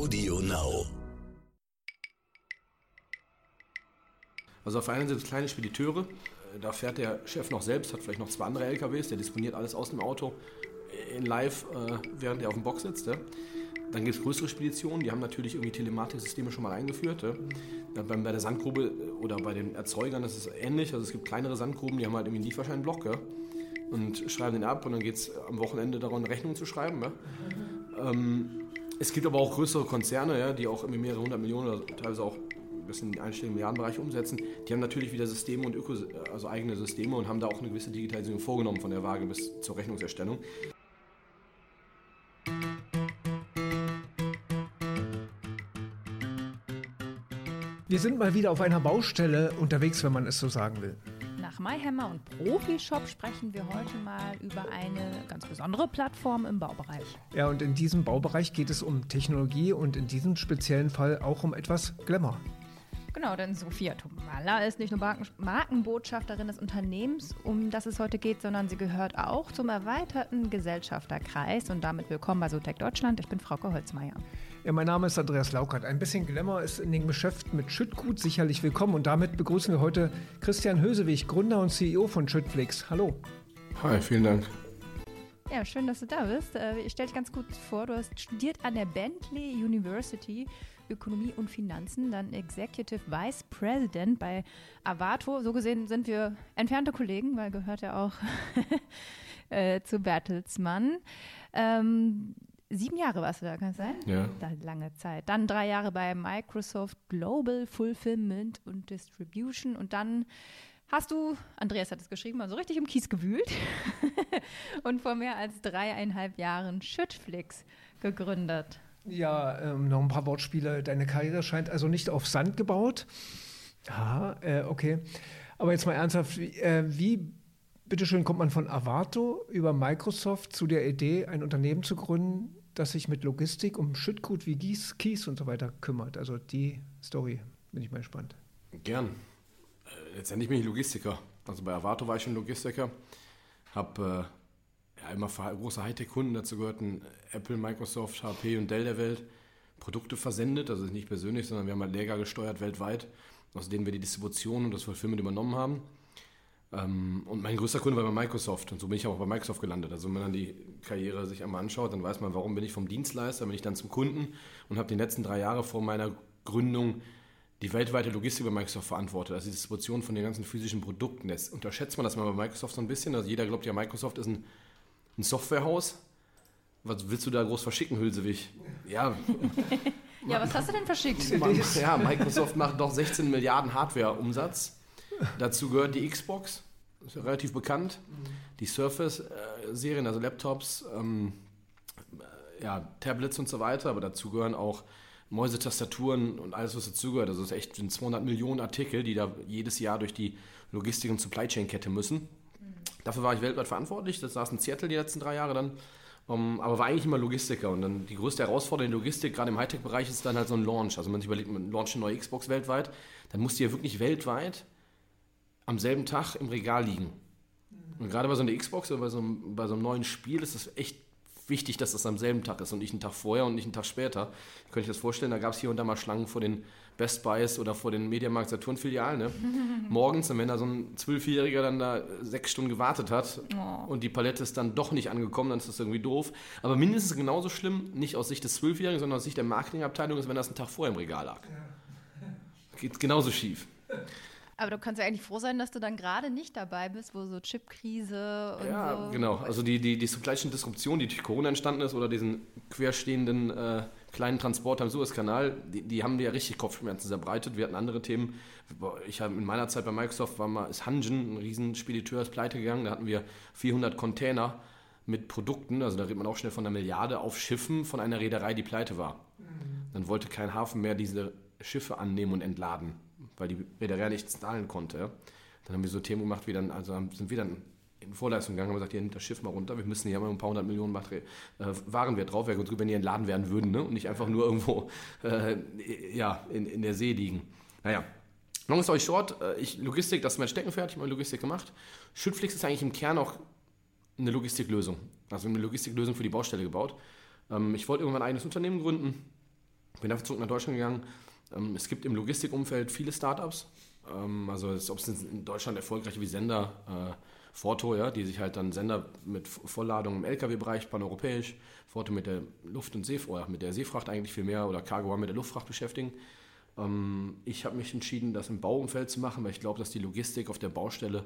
Audio Now. Also auf der einen Seite kleine Spediteure, äh, da fährt der Chef noch selbst, hat vielleicht noch zwei andere LKWs, der disponiert alles aus dem Auto in live, äh, während er auf dem Box sitzt. Dann gibt es größere Speditionen, die haben natürlich irgendwie Telematiksysteme schon mal eingeführt. Bei, der Sandgrube äh, oder bei den Erzeugern ist es ähnlich. Also es gibt kleinere Sandgruben, die haben halt irgendwie einen Lieferscheinblock und schreiben den ab und dann geht es am Wochenende darum, Rechnungen zu schreiben. Ja. Ähm, es gibt aber auch größere Konzerne, ja, die auch mehrere hundert Millionen oder teilweise auch bis in den einstelligen Milliardenbereich umsetzen. Die haben natürlich wieder Systeme und Öko, also eigene Systeme und haben da auch eine gewisse Digitalisierung vorgenommen von der Waage bis zur Rechnungserstellung. Wir sind mal wieder auf einer Baustelle unterwegs, wenn man es so sagen will. Nach MyHammer und Profishop sprechen wir heute mal über eine ganz besondere Plattform im Baubereich. Ja, und in diesem Baubereich geht es um Technologie und in diesem speziellen Fall auch um etwas Glamour. Genau, denn Sophia Tomala ist nicht nur Markenbotschafterin des Unternehmens, um das es heute geht, sondern sie gehört auch zum erweiterten Gesellschafterkreis und damit willkommen bei Sotec Deutschland. Ich bin Frauke Holzmeier. Ja, mein Name ist Andreas Laukert. Ein bisschen Glamour ist in den Geschäften mit Schüttgut sicherlich willkommen und damit begrüßen wir heute Christian Hösewig, Gründer und CEO von Schüttflix. Hallo. Hi, vielen Dank. Ja, schön, dass du da bist. Äh, ich stelle dich ganz kurz vor, du hast studiert an der Bentley University Ökonomie und Finanzen, dann Executive Vice President bei Avato. So gesehen sind wir entfernte Kollegen, weil gehört ja auch äh, zu Bertelsmann. Ähm, sieben Jahre warst du da, kann es sein? Ja. Da, lange Zeit. Dann drei Jahre bei Microsoft Global Fulfillment und Distribution und dann hast du, Andreas hat es geschrieben, mal so richtig im Kies gewühlt und vor mehr als dreieinhalb Jahren Schüttflix gegründet. Ja, ähm, noch ein paar Wortspiele. Deine Karriere scheint also nicht auf Sand gebaut. Aha, äh, okay. Aber jetzt mal ernsthaft, wie, äh, wie bitteschön kommt man von Avato über Microsoft zu der Idee, ein Unternehmen zu gründen, das sich mit Logistik um Schüttgut wie Gieß, Kies und so weiter kümmert? Also die Story, bin ich mal gespannt. Gern. Äh, letztendlich bin ich Logistiker. Also bei Avato war ich schon Logistiker. Habe äh, ja, immer große Hightech-Kunden, dazu gehörten Apple, Microsoft, HP und Dell der Welt, Produkte versendet, also nicht persönlich, sondern wir haben halt Lager gesteuert weltweit, aus denen wir die Distribution und das Fulfillment übernommen haben. Ähm, und mein größter Kunde war bei Microsoft und so bin ich auch bei Microsoft gelandet. Also wenn man die Karriere sich einmal anschaut, dann weiß man, warum bin ich vom Dienstleister, bin ich dann zum Kunden und habe die letzten drei Jahre vor meiner Gründung die weltweite Logistik bei Microsoft verantwortet, also die Distribution von den ganzen physischen Produkten. Das unterschätzt man das mal bei Microsoft so ein bisschen. Also jeder glaubt ja, Microsoft ist ein ein Softwarehaus. Was willst du da groß verschicken, Hülsewig? Ja. ja, was hast du denn verschickt? Ja, Microsoft macht doch 16 Milliarden Hardware-Umsatz. Dazu gehört die Xbox, ist ja relativ bekannt. Die Surface-Serien, also Laptops, ähm, ja, Tablets und so weiter, aber dazu gehören auch Mäuse, Tastaturen und alles, was dazugehört. Also es ist echt 200 Millionen Artikel, die da jedes Jahr durch die Logistik- und Supply Chain-Kette müssen. Dafür war ich weltweit verantwortlich. Das saß in Seattle die letzten drei Jahre dann. Um, ähm, aber war eigentlich immer Logistiker. Und dann die größte Herausforderung in der Logistik, gerade im Hightech-Bereich, ist dann halt so ein Launch. Also wenn man sich überlegt, man launcht eine neue Xbox weltweit, dann muss die ja wirklich weltweit am selben Tag im Regal liegen. Und gerade bei so einer Xbox oder bei so einem, bei so einem neuen Spiel ist das echt wichtig, dass das am selben Tag ist und nicht einen Tag vorher und nicht einen Tag später. Ich könnte ich das vorstellen, da gab es hier und da mal Schlangen vor den Best Buys oder vor den Mediamarkt Saturn Filialen. Ne? Morgens, und wenn da so ein Zwölfjähriger dann da sechs Stunden gewartet hat oh. und die Palette ist dann doch nicht angekommen, dann ist das irgendwie doof. Aber mindestens genauso schlimm, nicht aus Sicht des Zwölfjährigen, sondern aus Sicht der Marketingabteilung ist, wenn das einen Tag vorher im Regal lag. Geht genauso schief. Aber du kannst ja eigentlich froh sein, dass du dann gerade nicht dabei bist, wo so Chipkrise und ja, so. genau. Also die, die, die Supply Disruption, die durch Corona entstanden ist oder diesen querstehenden äh, kleinen Transport am Suezkanal, die, die haben ja richtig Kopfschmerzen zerbreitet. Wir hatten andere Themen. Ich habe in meiner Zeit bei Microsoft war mal, ist Hanjin, ein Riesenspediteur, ist pleite gegangen. Da hatten wir 400 Container mit Produkten, also da redet man auch schnell von einer Milliarde, auf Schiffen von einer Reederei, die pleite war. Mhm. Dann wollte kein Hafen mehr diese Schiffe annehmen und entladen weil die Reederei nichts zahlen konnte. Dann haben wir so Themen gemacht, wie dann, also sind wir dann in Vorleistung gegangen, haben gesagt, ihr nehmt das Schiff mal runter, wir müssen hier haben ein paar hundert Millionen Materie äh, Warenwert drauf, wäre gut, wenn die entladen werden würden ne? und nicht einfach nur irgendwo äh, ja, in, in der See liegen. Naja, long story short, äh, ich, Logistik, das ist mein Steckenpferd, ich habe Logistik gemacht. Schüttflix ist eigentlich im Kern auch eine Logistiklösung, also eine Logistiklösung für die Baustelle gebaut. Ähm, ich wollte irgendwann ein eigenes Unternehmen gründen, Bin dafür zurück nach Deutschland gegangen. Ähm, es gibt im Logistikumfeld viele Startups. Ähm, also ob es in Deutschland erfolgreiche wie Sender, äh, Forto, ja, die sich halt dann Sender mit Vollladung im Lkw-Bereich paneuropäisch, Forto mit der Luft- und See, oder mit der Seefracht eigentlich viel mehr oder Cargo mit der Luftfracht beschäftigen. Ähm, ich habe mich entschieden, das im Bauumfeld zu machen, weil ich glaube, dass die Logistik auf der Baustelle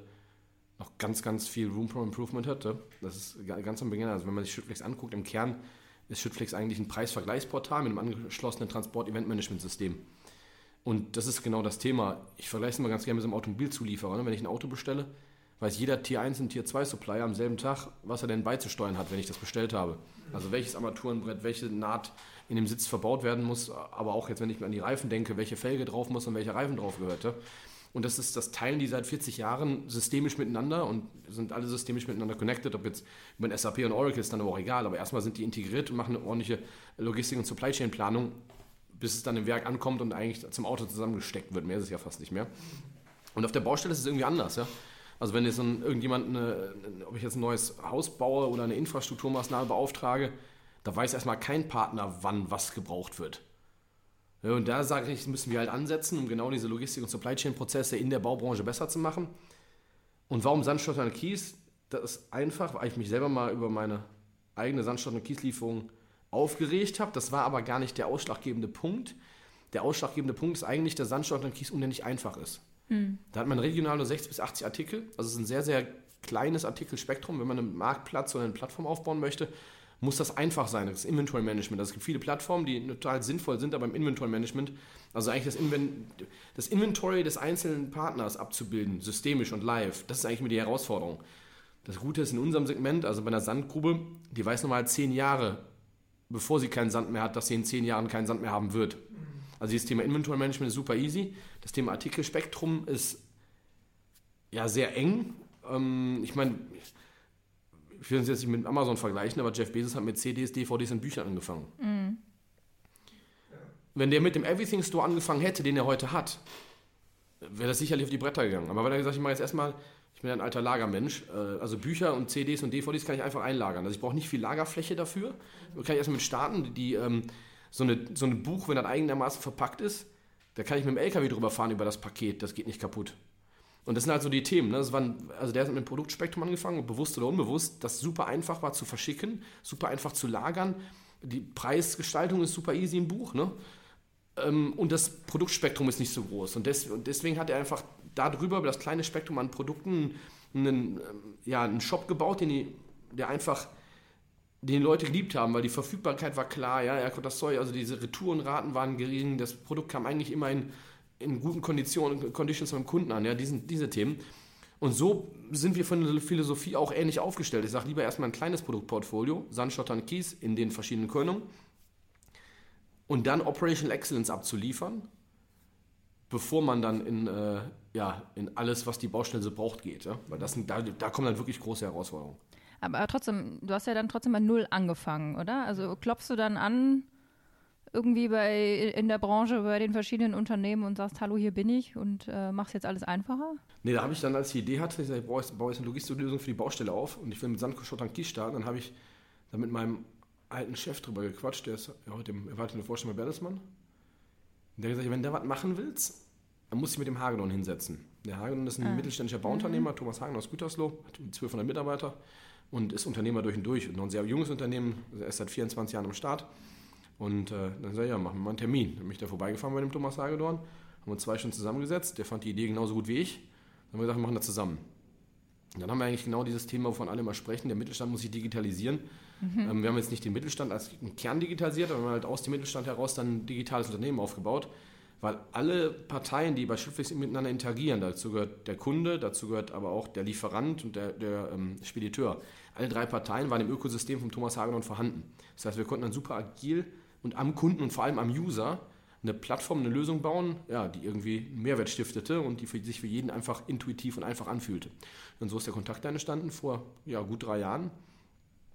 noch ganz, ganz viel Room for Improvement hat. Das ist ganz am Beginn. Also wenn man sich Schüttflex anguckt, im Kern ist Schüttflex eigentlich ein Preisvergleichsportal mit einem angeschlossenen Transport-Event-Management-System. Und das ist genau das Thema. Ich vergleiche es immer ganz gerne mit so einem Automobilzulieferer. Ne? Wenn ich ein Auto bestelle, weiß jeder Tier 1 und Tier 2 Supplier am selben Tag, was er denn beizusteuern hat, wenn ich das bestellt habe. Also welches Armaturenbrett, welche Naht in dem Sitz verbaut werden muss, aber auch jetzt, wenn ich mir an die Reifen denke, welche Felge drauf muss und welcher Reifen drauf gehörte. Und das ist das Teilen die seit 40 Jahren systemisch miteinander und sind alle systemisch miteinander connected, ob jetzt über SAP und Oracle ist dann aber auch egal, aber erstmal sind die integriert und machen eine ordentliche Logistik- und Supply Chain Planung, bis es dann im Werk ankommt und eigentlich zum Auto zusammengesteckt wird. Mehr ist es ja fast nicht mehr. Und auf der Baustelle ist es irgendwie anders, ja. Also wenn jetzt ein, irgendjemand, eine, ob ich jetzt ein neues Haus baue oder eine Infrastrukturmaßnahme beauftrage, da weiß erstmal kein Partner, wann was gebraucht wird. Ja, und da sage ich, müssen wir halt ansetzen, um genau diese Logistik- und Supply Chain-Prozesse in der Baubranche besser zu machen. Und warum Sandstotter und Kies? Das ist einfach, weil ich mich selber mal über meine eigene Sandstotter- und Kieslieferung aufgeregt habe. Das war aber gar nicht der ausschlaggebende Punkt. Der ausschlaggebende Punkt ist eigentlich, dass Sandstotter und Kies unendlich einfach ist. Hm. Da hat man regional nur 60 bis 80 Artikel. Also es ist ein sehr, sehr kleines Artikelspektrum. Wenn man einen Marktplatz oder eine Plattform aufbauen möchte, muss das einfach sein, das Inventory Management. Also es gibt viele Plattformen, die total sinnvoll sind, aber im Inventory Management, also eigentlich das, Inven das Inventory des einzelnen Partners abzubilden, systemisch und live, das ist eigentlich mir die Herausforderung. Das Gute ist in unserem Segment, also bei einer Sandgrube, die weiß nochmal zehn Jahre, bevor sie keinen Sand mehr hat, dass sie in zehn Jahren keinen Sand mehr haben wird. Also dieses Thema Inventory Management ist super easy. Das Thema Artikelspektrum ist ja sehr eng. Ähm, ich meine, ich will uns jetzt nicht mit Amazon vergleichen, aber Jeff Bezos hat mit CDs, DVDs und Büchern angefangen. Mhm. Wenn der mit dem Everything Store angefangen hätte, den er heute hat, wäre das sicherlich auf die Bretter gegangen. Aber weil er gesagt ich mache jetzt erstmal, bin ein alter Lagermensch, äh, also Bücher und CDs und DVDs kann ich einfach einlagern. Also ich brauche nicht viel Lagerfläche dafür. Da kann ich erstmal mit starten. Die, ähm, so, eine, so ein Buch, wenn das eigenermaßen verpackt ist, da kann ich mit dem LKW drüber fahren über das Paket, das geht nicht kaputt. Und das sind halt so die Themen. Ne? Das waren, also der hat mit dem Produktspektrum angefangen, bewusst oder unbewusst, das super einfach war zu verschicken, super einfach zu lagern. Die Preisgestaltung ist super easy im Buch. Ne? Ähm, und das Produktspektrum ist nicht so groß. Und deswegen hat er einfach darüber, über das kleine Spektrum an Produkten, einen, ähm, ja, einen Shop gebaut, den die, der einfach den Leute geliebt haben, weil die Verfügbarkeit war klar, ja, er konnte das Zeug, also diese Retourenraten waren gering, das Produkt kam eigentlich immer in in guten Konditionen, Conditions beim Kunden an, ja, diesen, diese Themen. Und so sind wir von der Philosophie auch ähnlich aufgestellt. Ich sage lieber erstmal ein kleines Produktportfolio, Sandschotter und Kies in den verschiedenen Könungen und dann Operational Excellence abzuliefern, bevor man dann in, äh, ja, in alles, was die Baustelle so braucht, geht. Ja? Weil das sind, da, da kommen dann wirklich große Herausforderungen. Aber trotzdem, du hast ja dann trotzdem bei Null angefangen, oder? Also klopfst du dann an irgendwie bei, in der Branche bei den verschiedenen Unternehmen und sagst, hallo, hier bin ich und äh, machst jetzt alles einfacher? Nee, da habe ich dann, als ich die Idee hatte, ich, sag, ich baue, jetzt, baue jetzt eine Logistiklösung für die Baustelle auf und ich will mit Sandkuschott an Kies starten, dann habe ich da mit meinem alten Chef drüber gequatscht, der ist ja heute im erwartenden Vorstand bei Bertelsmann. Und der hat gesagt, wenn der was machen willst, dann muss ich mit dem Hagedorn hinsetzen. Der Hagedorn ist ein ah. mittelständischer Bauunternehmer, mhm. Thomas Hagen aus Gütersloh, hat 1200 Mitarbeiter und ist Unternehmer durch und durch. Und noch ein sehr junges Unternehmen, er ist seit 24 Jahren am Start. Und äh, dann sag ich, ja, machen wir mal einen Termin. Dann bin ich da vorbeigefahren bei dem Thomas Hagedorn, haben uns zwei Stunden zusammengesetzt. Der fand die Idee genauso gut wie ich. Dann haben wir gesagt, wir machen das zusammen. Und dann haben wir eigentlich genau dieses Thema, wovon alle immer sprechen. Der Mittelstand muss sich digitalisieren. Mhm. Ähm, wir haben jetzt nicht den Mittelstand als Kern digitalisiert, aber wir haben halt aus dem Mittelstand heraus dann ein digitales Unternehmen aufgebaut. Weil alle Parteien, die bei Schriftfix miteinander interagieren, dazu gehört der Kunde, dazu gehört aber auch der Lieferant und der, der ähm, Spediteur. Alle drei Parteien waren im Ökosystem von Thomas Hagedorn vorhanden. Das heißt, wir konnten dann super agil und am Kunden und vor allem am User eine Plattform, eine Lösung bauen, ja, die irgendwie einen Mehrwert stiftete und die für, sich für jeden einfach intuitiv und einfach anfühlte. Und so ist der Kontakt entstanden vor ja, gut drei Jahren.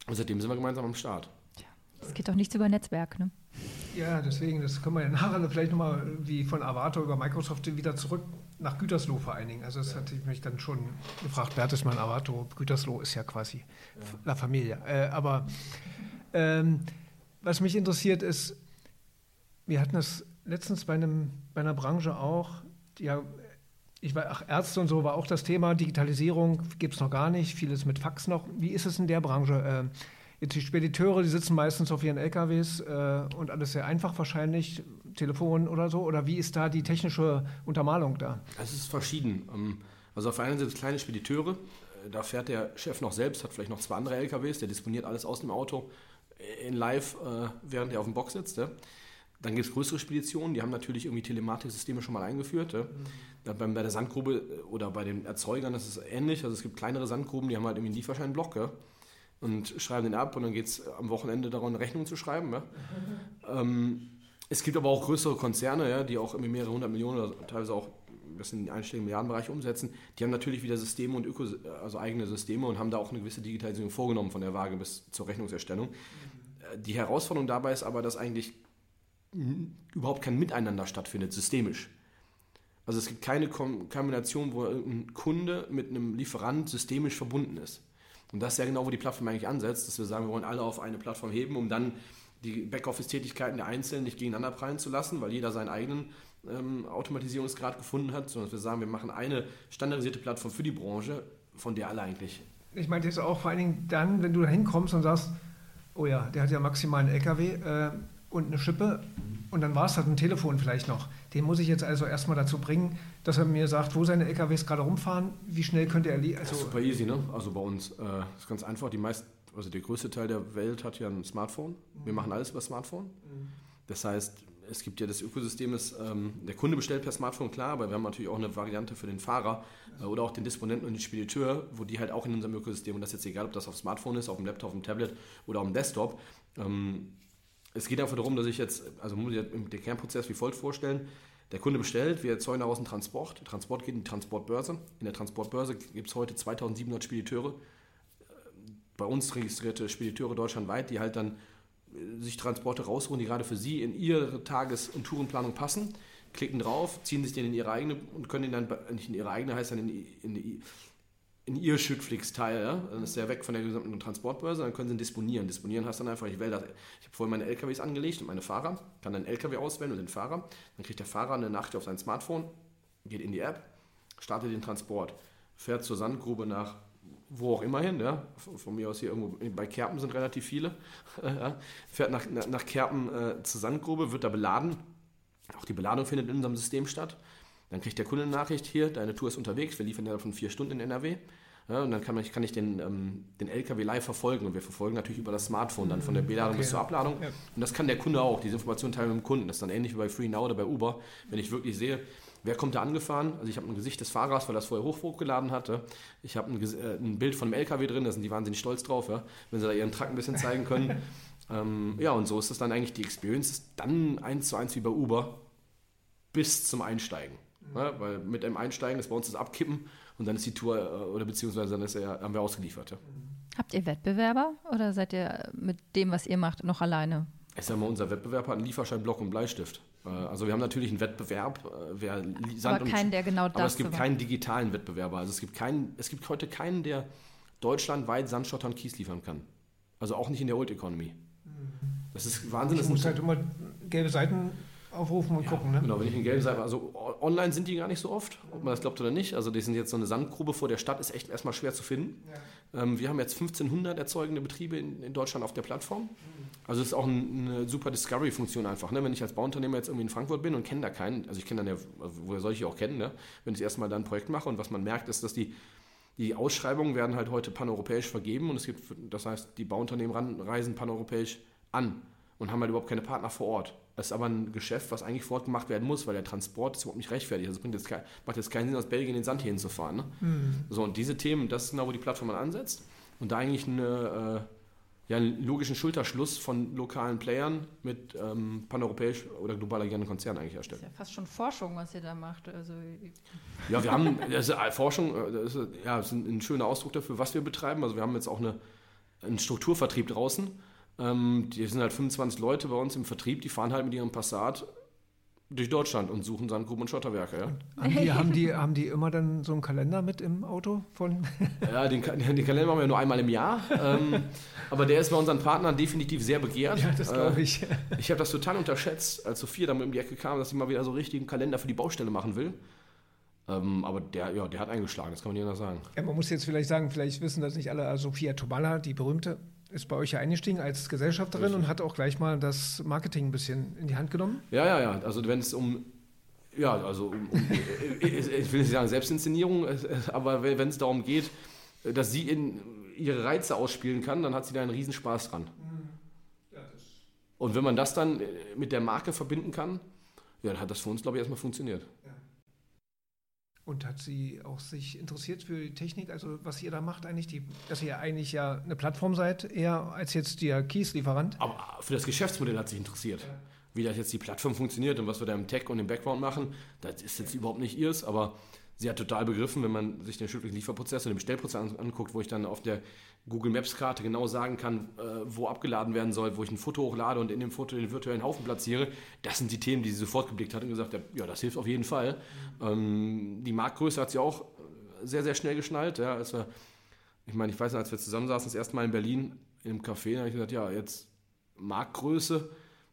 Und seitdem sind wir gemeinsam am Start. Es geht doch nichts über Netzwerk, ne? Ja, deswegen, das können wir ja nachher vielleicht nochmal wie von Avato über Microsoft wieder zurück nach Gütersloh vereinigen. Also das ja. hatte ich mich dann schon gefragt, Bertelsmann, Avato, Gütersloh ist ja quasi ja. La Familia. Äh, aber ähm, was mich interessiert ist, wir hatten das letztens bei, einem, bei einer Branche auch, ja, ich war, ach, Ärzte und so war auch das Thema, Digitalisierung gibt es noch gar nicht, vieles mit Fax noch. Wie ist es in der Branche? Äh, die Spediteure, die sitzen meistens auf ihren LKWs äh, und alles sehr einfach wahrscheinlich, Telefon oder so, oder wie ist da die technische Untermalung da? Es ist verschieden. Ähm, also auf der einen Seite kleine Spediteure, äh, da fährt der Chef noch selbst, hat vielleicht noch zwei andere LKWs, der disponiert alles aus dem Auto in live, äh, während er auf dem Box sitzt. Ja. Dann gibt es größere Speditionen, die haben natürlich irgendwie Telematiksysteme schon mal eingeführt. Ja. Mhm. Bei, bei, der Sandgrube äh, oder bei den Erzeugern ist es ähnlich. Also es gibt kleinere Sandgruben, die haben halt irgendwie einen Lieferscheinblock ja, und schreiben den ab und dann geht es am Wochenende darum, eine Rechnung zu schreiben. Ja. ähm, es gibt aber auch größere Konzerne, ja, die auch irgendwie mehrere hundert Millionen oder teilweise auch bis in den einstelligen Milliardenbereich umsetzen. Die haben natürlich wieder Systeme und Öko, also eigene Systeme und haben da auch eine gewisse Digitalisierung vorgenommen von der Waage bis zur Rechnungserstellung. Mhm. Die Herausforderung dabei ist aber, dass eigentlich überhaupt kein Miteinander stattfindet, systemisch. Also es gibt keine Kombination, wo ein Kunde mit einem Lieferant systemisch verbunden ist. Und das ist ja genau, wo die Plattform eigentlich ansetzt, dass wir sagen, wir wollen alle auf eine Plattform heben, um dann die Backoffice-Tätigkeiten der Einzelnen nicht gegeneinander prallen zu lassen, weil jeder seinen eigenen ähm, Automatisierungsgrad gefunden hat, sondern dass wir sagen, wir machen eine standardisierte Plattform für die Branche, von der alle eigentlich. Ich meinte jetzt auch vor allen Dingen dann, wenn du da hinkommst und sagst, oh ja, der hat ja maximal einen LKW äh, und eine Schippe und dann war es halt ein Telefon vielleicht noch. Den muss ich jetzt also erstmal dazu bringen, dass er mir sagt, wo seine LKWs gerade rumfahren, wie schnell könnte er... Also super easy, ne? Also bei uns äh, ist ganz einfach, die meisten, also der größte Teil der Welt hat ja ein Smartphone. Wir machen alles über Smartphone. Mhm. Das heißt, es gibt ja das Ökosystem, ist, ähm, der Kunde bestellt per Smartphone, klar, aber wir haben natürlich auch eine Variante für den Fahrer äh, oder auch den Disponenten und den Spediteur, wo die halt auch in unserem Ökosystem, und das ist jetzt egal, ob das auf Smartphone ist, auf dem Laptop, auf dem Tablet oder auf dem Desktop, ähm, es geht einfach darum, dass ich jetzt, also muss ich den Kernprozess wie folgt vorstellen. Der Kunde bestellt, wir erzeugen daraus einen Transport. Der Transport geht in die Transportbörse. In der Transportbörse gibt es heute 2700 Spediteure. Bei uns registrierte Spediteure deutschlandweit, die halt dann sich Transporte rausholen, die gerade für Sie in Ihre Tages- und Tourenplanung passen, klicken drauf, ziehen sich den in Ihre eigene und können den dann, nicht in Ihre eigene, heißt dann in, in, die, in Ihr Schüttflix-Teil, ja? dann ist der weg von der gesamten Transportbörse, dann können Sie ihn disponieren. Disponieren heißt dann einfach, ich wähle das, ich habe vorhin meine LKWs angelegt und meine Fahrer, kann dann LKW auswählen und den Fahrer, dann kriegt der Fahrer eine Nachricht auf sein Smartphone, geht in die App, startet den Transport, fährt zur Sandgrube nach wo auch immer hin, ja, von mir aus hier irgendwo, bei Kerpen sind relativ viele, ja, fährt nach, nach Kerpen äh, zur Sandgrube, wird da beladen, auch die Beladung findet in unserem System statt, dann kriegt der Kunde eine Nachricht, hier, deine Tour ist unterwegs, wir liefern ja von vier Stunden in NRW, ja, und dann kann, man, kann ich den, ähm, den LKW live verfolgen und wir verfolgen natürlich über das Smartphone dann von der Beladung okay. bis zur Abladung ja. und das kann der Kunde auch, diese Information teilen mit dem Kunden, das ist dann ähnlich wie bei FreeNow oder bei Uber, wenn ich wirklich sehe, Wer kommt da angefahren? Also ich habe ein Gesicht des Fahrers, weil er das vorher hochgeladen hatte. Ich habe ein, äh, ein, Bild von dem LKW drin, da sind die wahnsinnig stolz drauf, ja? wenn sie da ihren Truck ein bisschen zeigen können. ähm, ja, und so ist das dann eigentlich die Experience, dann eins zu eins wie bei Uber bis zum Einsteigen. Mhm. Ja? Weil mit dem Einsteigen ist bei uns das Abkippen und dann ist die Tour, äh, oder beziehungsweise dann ist er, haben wir ausgeliefert. Ja? Habt ihr Wettbewerber oder seid ihr mit dem, was ihr macht, noch alleine? Ich sage mal, unser Wettbewerb hat einen Lieferschein, Block und Bleistift. Äh, also wir haben natürlich einen Wettbewerb, äh, wer Sand aber keinen, der genau das Aber es gibt keinen digitalen Wettbewerber. Also es gibt keinen, es gibt heute keinen, der deutschlandweit Sandschotter und Kies liefern kann. Also auch nicht in der Old Economy. Das ist Wahnsinn. Ich muss halt immer gelbe Seiten aufrufen und ja, gucken. Ne? Genau, wenn ich in gelbe Seiten, also online sind die gar nicht so oft, ob man das glaubt oder nicht. Also die sind jetzt so eine Sandgrube vor der Stadt, ist echt erstmal schwer zu finden. Ja. Ähm, wir haben jetzt 1500 erzeugende Betriebe in, in Deutschland auf der Plattform. Mhm. Also es ist auch eine super Discovery-Funktion einfach. Ne? Wenn ich als Bauunternehmer jetzt irgendwie in Frankfurt bin und kenne da keinen, also ich kenne dann ja, woher soll ich auch kennen, ne? wenn ich erstmal da ein Projekt mache und was man merkt, ist, dass die die Ausschreibungen werden halt heute paneuropäisch vergeben und es gibt, das heißt, die Bauunternehmen reisen paneuropäisch an und haben halt überhaupt keine Partner vor Ort. Das ist aber ein Geschäft, was eigentlich vor Ort gemacht werden muss, weil der Transport ist überhaupt nicht rechtfertigt. Also es bringt jetzt kein, macht jetzt keinen Sinn, aus Belgien den Sand hier hinzufahren. Ne? Mhm. So, und diese Themen, das ist genau, wo die Plattform ansetzt und da eigentlich eine, äh, ja, einen logischen Schulterschluss von lokalen Playern mit ähm, paneuropäisch oder global agierenden Konzernen eigentlich erstellt. Das ist ja fast schon Forschung, was ihr da macht. Also ja, wir haben das ist Forschung, äh, das ist, ja, das ist ein, schöner Ausdruck dafür, was wir betreiben. Also wir haben jetzt auch eine, einen Strukturvertrieb draußen. Ähm, die sind halt 25 Leute bei uns im Vertrieb, die fahren halt mit ihrem Passat durch Deutschland und suchen Sandgruben und Schotterwerke. Ja, Haben die, haben, die, haben die immer dann so einen Kalender mit im Auto von? ja den, den Kalender machen wir nur einmal im Jahr. ähm, aber der ist bei unseren Partnern definitiv sehr begehrt. Ja, das glaube ich. Äh, ich habe das total unterschätzt, als Sophia dann um die Ecke kam, dass sie mal wieder so richtigen Kalender für die Baustelle machen will. Ähm, aber der, ja, der hat eingeschlagen, das kann man nicht anders sagen. Ja, man muss jetzt vielleicht sagen, vielleicht wissen das nicht alle. Also Sophia Tomala, die berühmte, ist bei euch ja eingestiegen als Gesellschafterin Richtig. und hat auch gleich mal das Marketing ein bisschen in die Hand genommen. Ja, ja, ja. Also wenn es um, ja, also um, um ich will nicht sagen Selbstinszenierung, aber wenn es darum geht, dass sie in ihre Reize ausspielen kann, dann hat sie da einen Riesenspaß dran. Und wenn man das dann mit der Marke verbinden kann, ja, dann hat das für uns, glaube ich, erstmal funktioniert. Und hat sie auch sich interessiert für die Technik, also was ihr da macht eigentlich, die, dass ihr eigentlich ja eine Plattform seid, eher als jetzt der Kies-Lieferant? Aber für das Geschäftsmodell hat sich interessiert. Wie das jetzt die Plattform funktioniert und was wir da im Tech und im Background machen, das ist jetzt überhaupt nicht ihrs, aber sie hat total begriffen, wenn man sich den schriftlichen Lieferprozess und den Bestellprozess an- anguckt, wo ich dann auf der Google Maps Karte genau sagen kann, äh, wo abgeladen werden soll, wo ich ein Foto hochlade und in dem Foto den virtuellen Haufen platziere. Das sind die Themen, die sie sofort geblickt hat und gesagt hat, ja, das hilft auf jeden Fall. Ähm, die Marktgröße hat sie auch sehr, sehr schnell geschnallt. Ja, als wir, ich meine, ich weiß noch, als wir zusammensaßen, das erste Mal in Berlin im Café, da habe ich gesagt, ja, jetzt Marktgröße.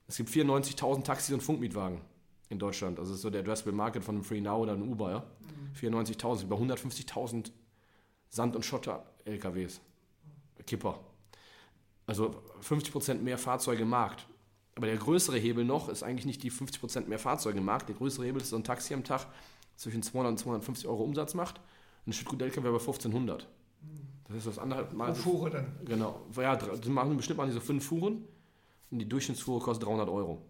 Es gibt 94.000 Taxis und Funkmietwagen in Deutschland. Also das ist so der Addressable Market von einem Free Now oder einem Uber. Ja? 94.000, über 150.000 Sand- und Schotter-LKWs. Kipper. Also 50% mehr Fahrzeuge im Markt. Aber der größere Hebel noch ist eigentlich nicht die 50% mehr Fahrzeuge im Markt. Der größere Hebel ist so ein Taxi am Tag zwischen 200 und 250 Euro Umsatz macht. Ein Stück LKW bei 1500. Das ist das anderthalb Mal. Pro Fuhre dann. Genau. Ja, die machen bestimmt machen die so fünf Fuhren und die Durchschnittsfuhre kostet 300 Euro.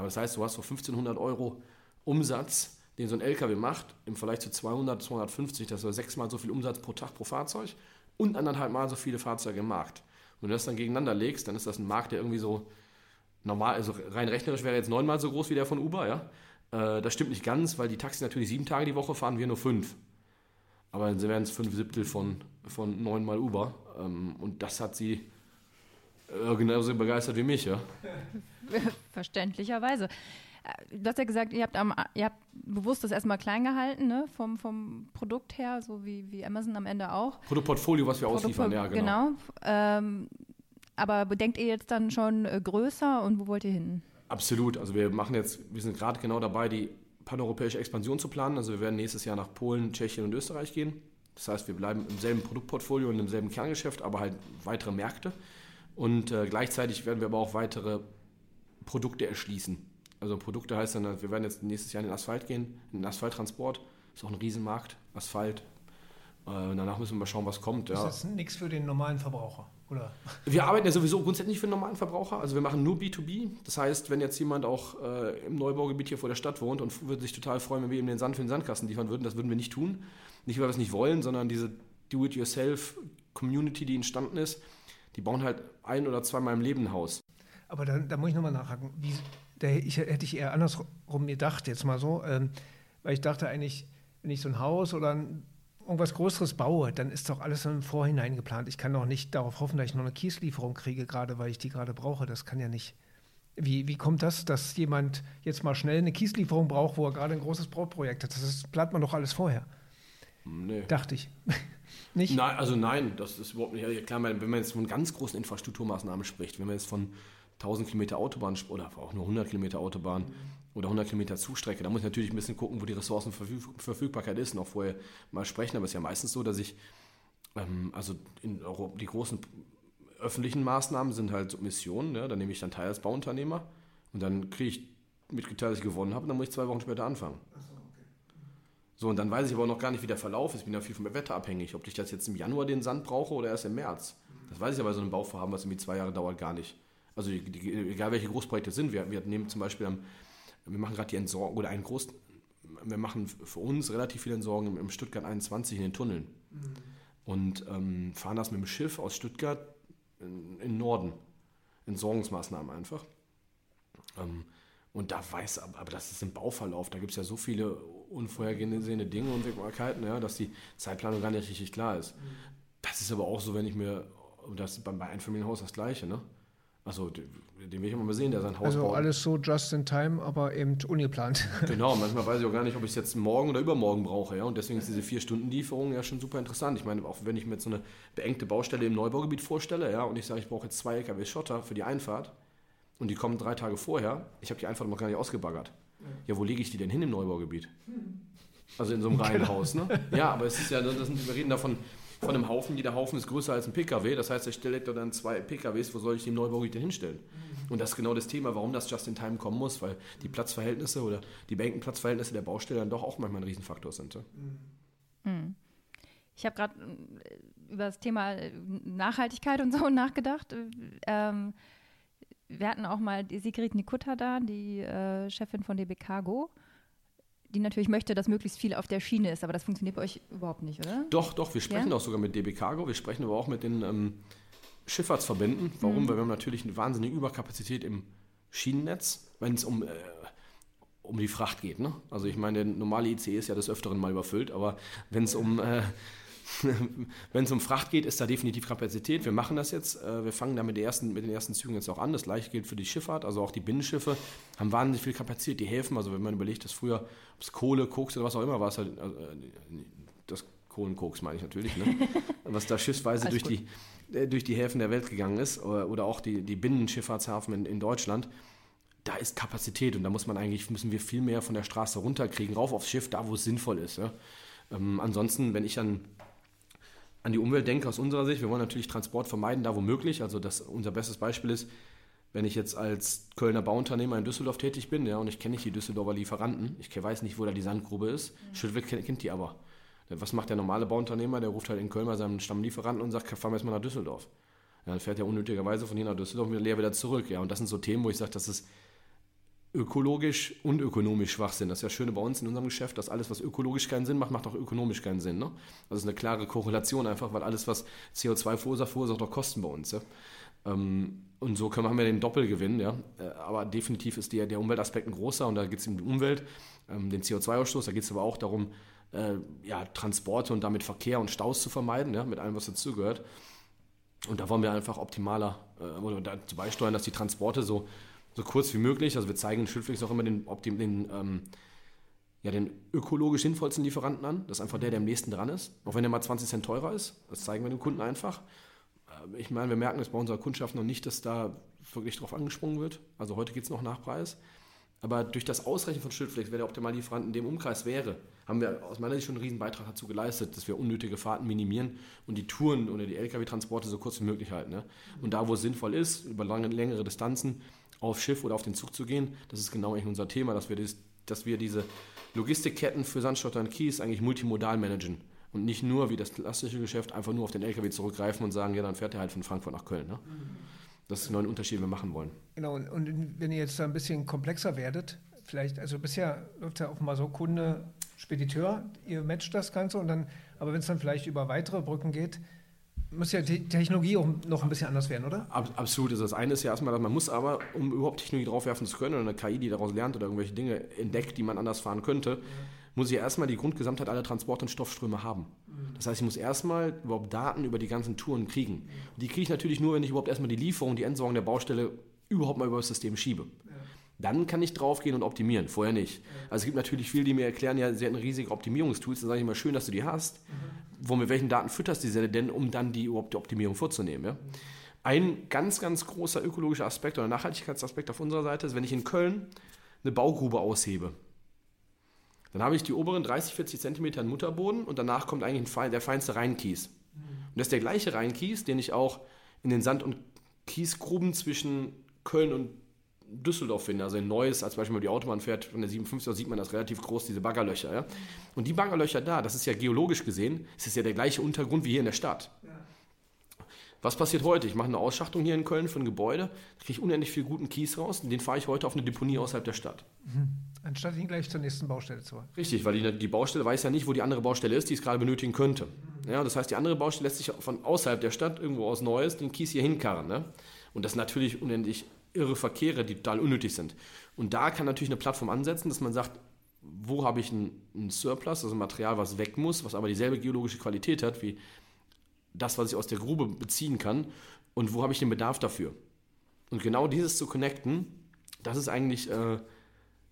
Aber das heißt, du hast so 1500 Euro Umsatz, den so ein LKW macht, im Vergleich zu 200, 250, das ist sechsmal so viel Umsatz pro Tag pro Fahrzeug und anderthalb Mal so viele Fahrzeuge im Markt. Wenn du das dann gegeneinander legst, dann ist das ein Markt, der irgendwie so normal, also rein rechnerisch wäre jetzt neunmal so groß wie der von Uber, ja. Äh, das stimmt nicht ganz, weil die Taxis natürlich sieben Tage die Woche fahren, wir nur fünf. Aber dann wären es fünf Siebtel von, von neunmal Uber. Ähm, und das hat sie äh, genauso begeistert wie mich, ja. Verständlicherweise. Äh, Du hast ja gesagt, ihr habt, am, ihr habt bewusst das erstmal klein gehalten, ne? vom, vom Produkt her, so wie, wie Amazon am Ende auch. Produktportfolio, was wir ausliefern, ja, genau. Genau. Ähm, aber bedenkt ihr jetzt dann schon äh, größer und wo wollt ihr hin? Absolut. Also wir machen jetzt, wir sind gerade genau dabei, die paneuropäische Expansion zu planen. Also wir werden nächstes Jahr nach Polen, Tschechien und Österreich gehen. Das heißt, wir bleiben im selben Produktportfolio und im selben Kerngeschäft, aber halt weitere Märkte. Und äh, gleichzeitig werden wir aber auch weitere Produkte erschließen. Also Produkte heißt dann, wir werden jetzt nächstes Jahr in den Asphalt gehen, in den Asphalttransport. Ist auch ein Riesenmarkt, Asphalt. Äh, danach müssen wir mal schauen, was kommt. Ja. Das ist nichts für den normalen Verbraucher, oder? Wir arbeiten ja sowieso grundsätzlich nicht für den normalen Verbraucher. Also wir machen nur B2B. Das heißt, wenn jetzt jemand auch äh, im Neubaugebiet hier vor der Stadt wohnt und würde sich total freuen, wenn wir ihm den Sand für den Sandkasten liefern würden, das würden wir nicht tun. Nicht, weil wir es nicht wollen, sondern diese Do-it-yourself-Community, die entstanden ist, die bauen halt ein oder zweimal im Leben ein Haus. Aber da, da muss ich nochmal nachhaken. Wie, da ich, hätte ich eher andersrum gedacht, jetzt mal so. Ähm, weil ich dachte eigentlich, wenn ich so ein Haus oder ein, irgendwas Größeres baue, dann ist doch alles im Vorhinein geplant. Ich kann doch nicht darauf hoffen, dass ich noch eine Kieslieferung kriege, gerade weil ich die gerade brauche. Das kann ja nicht. Wie, wie kommt das, dass jemand jetzt mal schnell eine Kieslieferung braucht, wo er gerade ein großes Bauprojekt hat? Das plant man doch alles vorher, Nee. dachte ich. Nicht? Nein, also nein, das ist überhaupt nicht. Klar, wenn man jetzt von ganz großen Infrastrukturmaßnahmen spricht, wenn man jetzt von 1000 Kilometer Autobahn oder auch nur 100 Kilometer Autobahn oder 100 Kilometer Zugstrecke, da muss ich natürlich ein bisschen gucken, wo die Ressourcenverfügbarkeit ist und auch vorher mal sprechen. Aber es ist ja meistens so, dass ich, ähm, also in Europa, die großen öffentlichen Maßnahmen sind halt so Missionen, ne? da nehme ich dann teil als Bauunternehmer und dann kriege ich mitgeteilt, dass ich gewonnen habe und dann muss ich zwei Wochen später anfangen. So, und dann weiß ich aber auch noch gar nicht, wie der Verlauf ist. Ich bin ja viel vom Wetter abhängig. Ob ich das jetzt im Januar den Sand brauche oder erst im März. Das weiß ich ja bei so einem Bauvorhaben, was irgendwie zwei Jahre dauert, gar nicht. Also die, die, egal welche Großprojekte sind. Wir, wir nehmen zum Beispiel, am, wir machen gerade die Entsorgung oder einen großen, wir machen für uns relativ viel Entsorgung im, Stuttgart 21 in den Tunneln. Und ähm, fahren das mit dem Schiff aus Stuttgart in, in den Norden. Entsorgungsmaßnahmen einfach. Ähm, und da weiß, aber aber das ist im Bauverlauf, da gibt es ja so viele unvorhergesehene Dinge und Unwägbarkeiten, ja, dass die Zeitplanung gar nicht richtig klar ist. Das ist aber auch so, wenn ich mir, das beim bei Einfamilienhaus das Gleiche, ne? Also den, den will ich immer mal sehen, der sein Haus Also baut. alles so just in time, aber eben ungeplant. Genau, manchmal weiß ich auch gar nicht, ob ich es jetzt morgen oder übermorgen brauche. Ja? Und deswegen ist diese Vier-Stunden-Lieferung ja schon super interessant. Ich meine, auch wenn ich mir jetzt so eine beengte Baustelle im Neubaugebiet vorstelle ja, und ich sage, ich brauche jetzt zwei LKW Schotter für die Einfahrt und die kommen drei Tage vorher, ich habe die Einfahrt noch gar nicht ausgebaggert. Ja, wo lege ich die denn hin im Neubaugebiet? Also in so einem Reihenhaus, ne? Ja, aber es ist ja, das sind, wir reden davon von einem Haufen, jeder Haufen ist größer als ein PKW. Das heißt, er stellt da dann zwei PKWs, wo soll ich den Neubaugebiet denn hinstellen? Und das ist genau das Thema, warum das just in time kommen muss, weil die Platzverhältnisse oder die beengten Platzverhältnisse der Baustelle dann doch auch manchmal ein Riesenfaktor sind. Ja? Ich habe gerade äh, über das Thema Nachhaltigkeit und so nachgedacht. Ähm, wir hatten auch mal die Sigrid Nikutta da, die äh, Chefin von DB Cargo, die natürlich möchte, dass möglichst viel auf der Schiene ist, aber das funktioniert bei euch überhaupt nicht, oder? Doch, doch, wir sprechen Ja? auch sogar mit DB Cargo, wir sprechen aber auch mit den ähm, Schifffahrtsverbänden. Warum? Weil wir haben natürlich eine wahnsinnige Überkapazität im Schienennetz, wenn es um, äh, um die Fracht geht. Ne? Also ich meine, der normale ICE ist ja des Öfteren mal überfüllt, aber wenn es um... Äh, wenn es um Fracht geht, ist da definitiv Kapazität. Wir machen das jetzt. äh, Wir fangen da mit, der ersten, mit den ersten Zügen jetzt auch an. Das gleiche gilt für die Schifffahrt, also auch die Binnenschiffe haben wahnsinnig viel Kapazität. Die Häfen, also wenn man überlegt, dass früher, ob es Kohle, Koks oder was auch immer war, halt, äh, das Kohlenkoks meine ich natürlich, ne? was da schiffsweise durch die, äh, durch die Häfen der Welt gegangen ist oder, oder auch die, die Binnenschifffahrtshafen in, in Deutschland. Da ist Kapazität und da muss man eigentlich, müssen wir viel mehr von der Straße runterkriegen, rauf aufs Schiff, da wo es sinnvoll ist. Ja? Ähm, ansonsten, wenn ich an an die Umwelt denke aus unserer Sicht, wir wollen natürlich Transport vermeiden, da wo möglich. Also das, unser bestes Beispiel ist, wenn ich jetzt als Kölner Bauunternehmer in Düsseldorf tätig bin, ja, und ich kenne nicht die Düsseldorfer Lieferanten, ich weiß nicht, wo da die Sandgrube ist, Schüttwick kennt, kennt die aber. Was macht der normale Bauunternehmer? Der ruft halt in Köln bei seinem Stammlieferanten und sagt, fahren wir jetzt mal nach Düsseldorf. Ja, dann fährt er unnötigerweise von hier nach Düsseldorf und wieder leer wieder zurück. Ja, und das sind so Themen, wo ich sage, das ist ökologisch und ökonomisch Schwachsinn. Das ist ja schön bei uns in unserem Geschäft, dass alles, was ökologisch keinen Sinn macht, macht auch ökonomisch keinen Sinn. Ne? Das ist eine klare Korrelation einfach, weil alles, was CO2 verursacht, verursacht auch Kosten bei uns. Ja? Ähm, und so können wir, haben wir den Doppelgewinn. Ja? Äh, Aber definitiv ist der, der Umweltaspekt ein großer und da geht es um die Umwelt, ähm, den CO2-Ausstoß, da geht es aber auch darum, äh, ja, Transporte und damit Verkehr und Staus zu vermeiden, ja? mit allem, was dazugehört. Und da wollen wir einfach optimaler äh, dazu beisteuern, dass die Transporte so, so kurz wie möglich, also wir zeigen in Schildflix auch immer den, optim, den, ähm, ja, den ökologisch sinnvollsten Lieferanten an. Das ist einfach der, der am nächsten dran ist. Auch wenn der mal 20 Cent teurer ist. Das zeigen wir dem Kunden einfach. Äh, Ich meine, wir merken es bei unserer Kundschaft noch nicht, dass da wirklich drauf angesprungen wird. Also heute geht es noch nach Preis. Aber durch das Ausrechnen von Schildflex, wer der optimale Lieferant in dem Umkreis wäre, haben wir aus meiner Sicht schon einen riesen Beitrag dazu geleistet, dass wir unnötige Fahrten minimieren und die Touren oder die Lkw-Transporte so kurz wie möglich halten. Ne? Und da, wo es sinnvoll ist, über lange, längere Distanzen auf Schiff oder auf den Zug zu gehen, das ist genau unser Thema, dass wir, das, dass wir diese Logistikketten für Sandschotter und Kies eigentlich multimodal managen. Und nicht nur wie das klassische Geschäft einfach nur auf den LKW zurückgreifen und sagen, ja, dann fährt er halt von Frankfurt nach Köln. Ne? Das ist genau ein Unterschied, den wir machen wollen. Genau, und, wenn ihr jetzt da ein bisschen komplexer werdet, vielleicht, also bisher läuft ja offenbar so Kunde, Spediteur, ihr matcht das Ganze und dann, aber wenn es dann vielleicht über weitere Brücken geht, muss ja die Technologie auch noch ein bisschen anders werden, oder? Ab, absolut ist das eine ist ja erstmal, man muss aber, um überhaupt Technologie draufwerfen zu können oder eine KI, die daraus lernt oder irgendwelche Dinge entdeckt, die man anders fahren könnte, muss ich ja erstmal die Grundgesamtheit aller Transport- und Stoffströme haben. Das heißt, ich muss erstmal überhaupt Daten über die ganzen Touren kriegen. Und die kriege ich natürlich nur, wenn ich überhaupt erstmal die Lieferung, die Entsorgung der Baustelle überhaupt mal über das System schiebe. Dann kann ich draufgehen und optimieren, vorher nicht. Also es gibt natürlich viele, die mir erklären, ja, sie hätten riesige Optimierungstools, dann sage ich immer, schön, dass du die hast. Wo mit welchen Daten fütterst du diese denn, um dann die überhaupt die Optimierung vorzunehmen. Ja? Ein ganz, ganz großer ökologischer Aspekt oder Nachhaltigkeitsaspekt auf unserer Seite ist, wenn ich in Köln eine Baugrube aushebe, dann habe ich die oberen 30, 40 Zentimeter Mutterboden und danach kommt eigentlich ein der feinste Reinkies. Und das ist der gleiche Reinkies, den ich auch in den Sand- und Kiesgruben zwischen Köln und Düsseldorf finde. Also in Neuss, als Beispiel mal die Autobahn fährt, von der 57, da sieht man das relativ groß, diese Baggerlöcher. Ja? Und die Baggerlöcher da, das ist ja geologisch gesehen, es ist ja der gleiche Untergrund wie hier in der Stadt. Was passiert heute? Ich mache eine Ausschachtung hier in Köln für ein Gebäude, kriege ich unendlich viel guten Kies raus und den fahre ich heute auf eine Deponie außerhalb der Stadt. Anstatt ihn gleich zur nächsten Baustelle zu. Richtig, weil die, die Baustelle weiß ja nicht, wo die andere Baustelle ist, die es gerade benötigen könnte. Ja, das heißt, die andere Baustelle lässt sich von außerhalb der Stadt, irgendwo aus Neues, den Kies hier hinkarren. Ne? Und das sind natürlich unendlich irre Verkehre, die total unnötig sind. Und da kann natürlich eine Plattform ansetzen, dass man sagt, wo habe ich einen, Surplus, also ein Material, was weg muss, was aber dieselbe geologische Qualität hat wie das, was ich aus der Grube beziehen kann, und wo habe ich den Bedarf dafür? Und genau dieses zu connecten, das ist eigentlich, äh,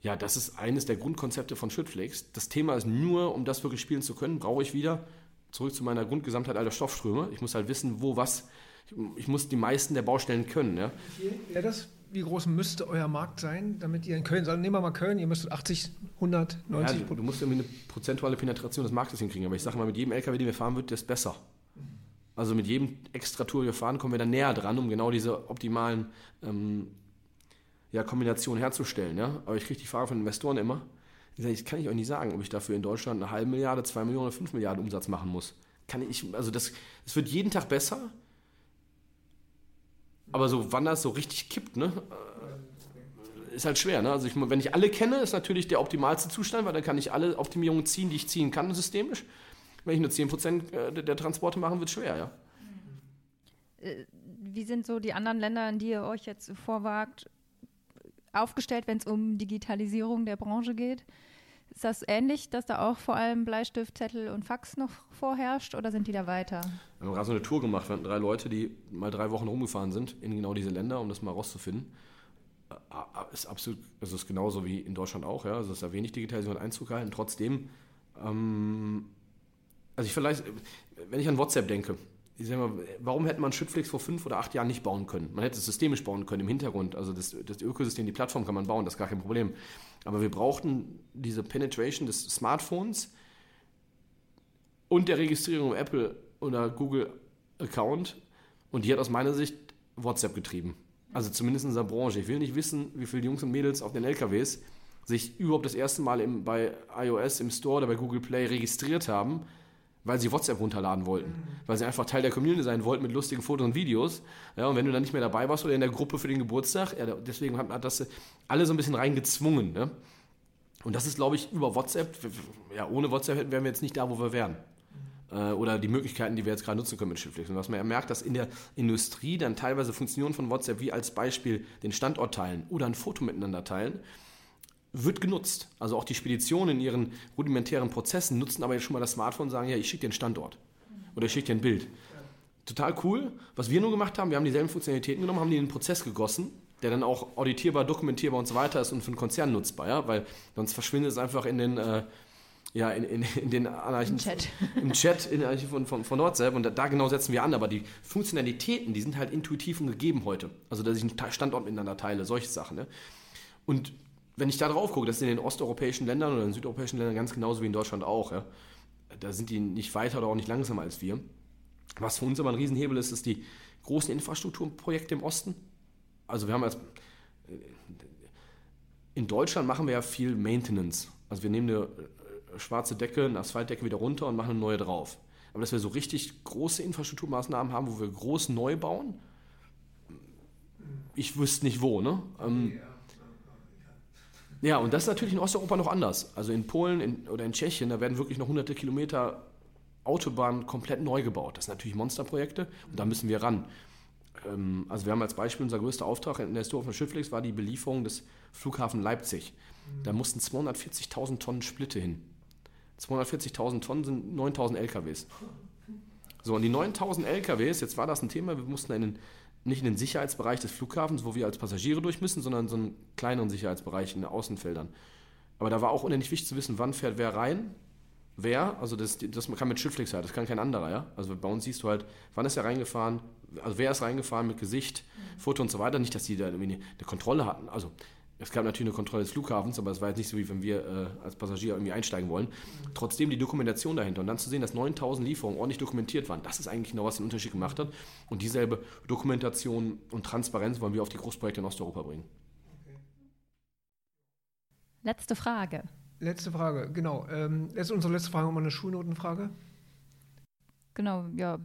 ja, das ist eines der Grundkonzepte von Schüttflakes. Das Thema ist nur, um das wirklich spielen zu können, brauche ich wieder zurück zu meiner Grundgesamtheit aller Stoffströme. Ich muss halt wissen, wo was. Ich, muss die meisten der Baustellen können. Ja. Ja, das, wie groß müsste euer Markt sein, damit ihr in Köln, sagen, nehmen wir mal Köln, ihr müsstet 80, 100, 90 Ja, du, du musst irgendwie eine prozentuale Penetration des Marktes hinkriegen. Aber ich sage mal, mit jedem LKW, den wir fahren, wird das besser. Also mit jedem extra Tour, die wir fahren, kommen wir dann näher dran, um genau diese optimalen ähm, ja, Kombinationen herzustellen. Ja? Aber ich kriege die Frage von Investoren immer. Ich sage, das kann ich euch nicht sagen, ob ich dafür in Deutschland eine halbe Milliarde, zwei Millionen oder fünf Milliarden Umsatz machen muss. Kann ich, also das, es wird jeden Tag besser. Aber so, wann das so richtig kippt, ne? Ist halt schwer, ne? Also ich, wenn ich alle kenne, ist natürlich der optimalste Zustand, weil dann kann ich alle Optimierungen ziehen, die ich ziehen kann, systemisch. Wenn ich nur 10% äh, der Transporte machen, wird es schwer, ja. Äh, Wie sind so die anderen Länder, in die ihr euch jetzt vorwagt, aufgestellt, wenn es um Digitalisierung der Branche geht? Ist das ähnlich, dass da auch vor allem Bleistift, Zettel und Fax noch vorherrscht oder sind die da weiter? Wir haben gerade so eine Tour gemacht. Wir hatten drei Leute, die mal drei Wochen rumgefahren sind in genau diese Länder, um das mal rauszufinden. Ist absolut, also ist genauso wie in Deutschland auch, ja. Also ist da wenig Digitalisierung Einzug gehalten. Trotzdem, ähm, also ich vielleicht, wenn ich an WhatsApp denke, ich sag mal, warum hätte man Schüttflix vor fünf oder acht Jahren nicht bauen können? Man hätte es systemisch bauen können im Hintergrund. Also das, das Ökosystem, die Plattform kann man bauen, das ist gar kein Problem. Aber wir brauchten diese Penetration des Smartphones und der Registrierung im Apple oder Google Account. Und die hat aus meiner Sicht WhatsApp getrieben. Also zumindest in unserer Branche. Ich will nicht wissen, wie viele Jungs und Mädels auf den LKWs sich überhaupt das erste Mal im, bei iOS im Store oder bei Google Play registriert haben, weil sie WhatsApp runterladen wollten. Weil sie einfach Teil der Community sein wollten mit lustigen Fotos und Videos. Ja, und wenn du dann nicht mehr dabei warst oder in der Gruppe für den Geburtstag, ja, deswegen hat, das alle so ein bisschen reingezwungen. Ne? Und das ist, glaube ich, über WhatsApp, ja, ohne WhatsApp wären wir jetzt nicht da, wo wir wären. Äh, oder die Möglichkeiten, die wir jetzt gerade nutzen können mit Schriftlich. Und was man ja merkt, dass in der Industrie dann teilweise Funktionen von WhatsApp wie als Beispiel den Standort teilen oder ein Foto miteinander teilen, wird genutzt. Also auch die Speditionen in ihren rudimentären Prozessen nutzen aber jetzt schon mal das Smartphone und sagen, ja, ich schicke dir einen Standort. Oder ich schicke dir ein Bild. Total cool. Was wir nur gemacht haben, wir haben dieselben Funktionalitäten genommen, haben die in einen Prozess gegossen, der dann auch auditierbar, dokumentierbar und so weiter ist und für einen Konzern nutzbar, ja? weil sonst verschwindet es einfach in den, äh, ja, in, in, in den Anarchen, Im Chat. im Chat in Archiv von, von, von WhatsApp und da, da genau setzen wir an, aber die Funktionalitäten, die sind halt intuitiv und gegeben heute. Also, dass ich einen Ta- Standort miteinander teile, solche Sachen. Ne? Und wenn ich da drauf gucke, das ist in den osteuropäischen Ländern oder in den südeuropäischen Ländern ganz genauso wie in Deutschland auch. Ja? Da sind die nicht weiter oder auch nicht langsamer als wir. Was für uns aber ein Riesenhebel ist, ist die großen Infrastrukturprojekte im Osten. Also wir haben jetzt in Deutschland machen wir ja viel Maintenance. Also wir nehmen eine äh, schwarze Decke, eine Asphaltdecke wieder runter und machen eine neue drauf. Aber dass wir so richtig große Infrastrukturmaßnahmen haben, wo wir groß neu bauen, ich wüsste nicht wo, ne? Ähm, ja, und das ist natürlich in Osteuropa noch anders. Also in Polen in, oder in Tschechien, da werden wirklich noch hunderte Kilometer Autobahnen komplett neu gebaut. Das sind natürlich Monsterprojekte und da müssen wir ran. Ähm, also wir haben als Beispiel unser größter Auftrag in der Historie von Schifflix war die Belieferung des Flughafen Leipzig. Da mussten 240.000 Tonnen Splitte hin. 240.000 Tonnen sind 9.000 LKWs. So, und die 9.000 LKWs, jetzt war das ein Thema, wir mussten in den, nicht in den Sicherheitsbereich des Flughafens, wo wir als Passagiere durch müssen, sondern in so einen kleineren Sicherheitsbereich in den Außenfeldern. Aber da war auch unendlich wichtig zu wissen, wann fährt wer rein, wer, also das, das kann mit Schifflix sein, das kann kein anderer, ja. Also bei uns siehst du halt, wann ist er reingefahren, also wer ist reingefahren mit Gesicht, Foto und so weiter. Nicht, dass die da irgendwie eine, eine Kontrolle hatten. Also es gab natürlich eine Kontrolle des Flughafens, aber es war jetzt nicht so, wie wenn wir äh, als Passagier irgendwie einsteigen wollen. Trotzdem die Dokumentation dahinter und dann zu sehen, dass 9000 Lieferungen ordentlich dokumentiert waren, das ist eigentlich genau, was den Unterschied gemacht hat. Und dieselbe Dokumentation und Transparenz wollen wir auf die Großprojekte in Osteuropa bringen. Letzte Frage. Letzte Frage, genau. Ähm, das ist unsere letzte Frage, immer eine Schulnotenfrage. Genau, ja.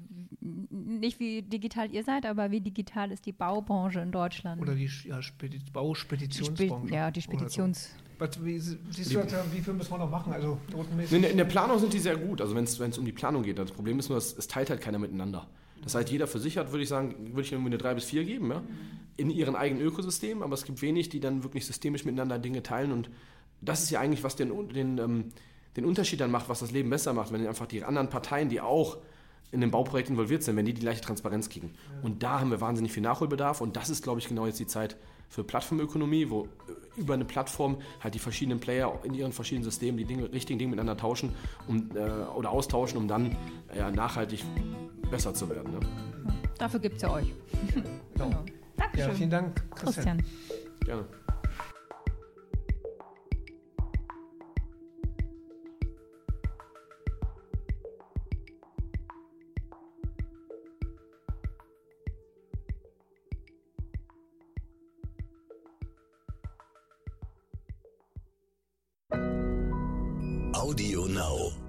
Nicht wie digital ihr seid, aber wie digital ist die Baubranche in Deutschland? Oder die ja, Spedi die Spe Bauspeditionsbranche. ja, die so. Speditions. Was, wie, siehst du, wie viel müssen wir noch machen? Also? In der, in der Planung sind die sehr gut, also wenn es um die Planung geht. Das Problem ist nur, es, es teilt halt keiner miteinander. Das heißt, jeder für sich hat, würde ich sagen, würde ich irgendwie eine 3 bis 4 geben, ja? in ihren eigenen Ökosystem, aber es gibt wenig, die dann wirklich systemisch miteinander Dinge teilen und das ist ja eigentlich, was den, den, ähm, den Unterschied dann macht, was das Leben besser macht, wenn einfach die anderen Parteien, die auch in dem Bauprojekt involviert sind, wenn die die gleiche Transparenz kriegen. Und da haben wir wahnsinnig viel Nachholbedarf und das ist, glaube ich, genau jetzt die Zeit für Plattformökonomie, wo über eine Plattform halt die verschiedenen Player in ihren verschiedenen Systemen die Dinge, richtigen Dinge miteinander tauschen um, äh, oder austauschen, um dann ja, nachhaltig besser zu werden. Ne? Dafür gibt es ja euch. Genau. Genau. Dankeschön. Ja, vielen Dank, Christian. Christian. Gerne. Audio Now.